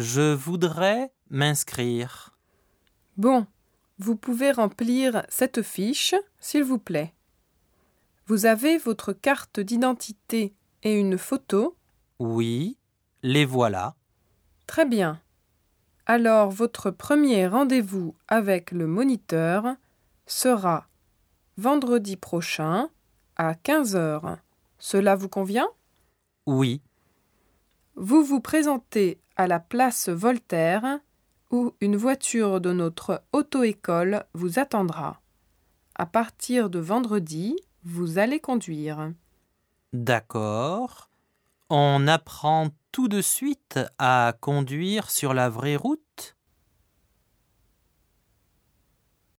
Je voudrais m'inscrire. Bon, vous pouvez remplir cette fiche, s'il vous plaît. Vous avez votre carte d'identité et une photo Oui, les voilà. Très bien. Alors votre premier rendez-vous avec le moniteur sera vendredi prochain à 15 heures. Cela vous convient? Oui, Vous vous présentez la place Voltaire où une voiture de notre auto-école vous attendra. À partir de vendredi, vous allez conduire. d'accord. On apprend tout de suite à conduire sur la vraie route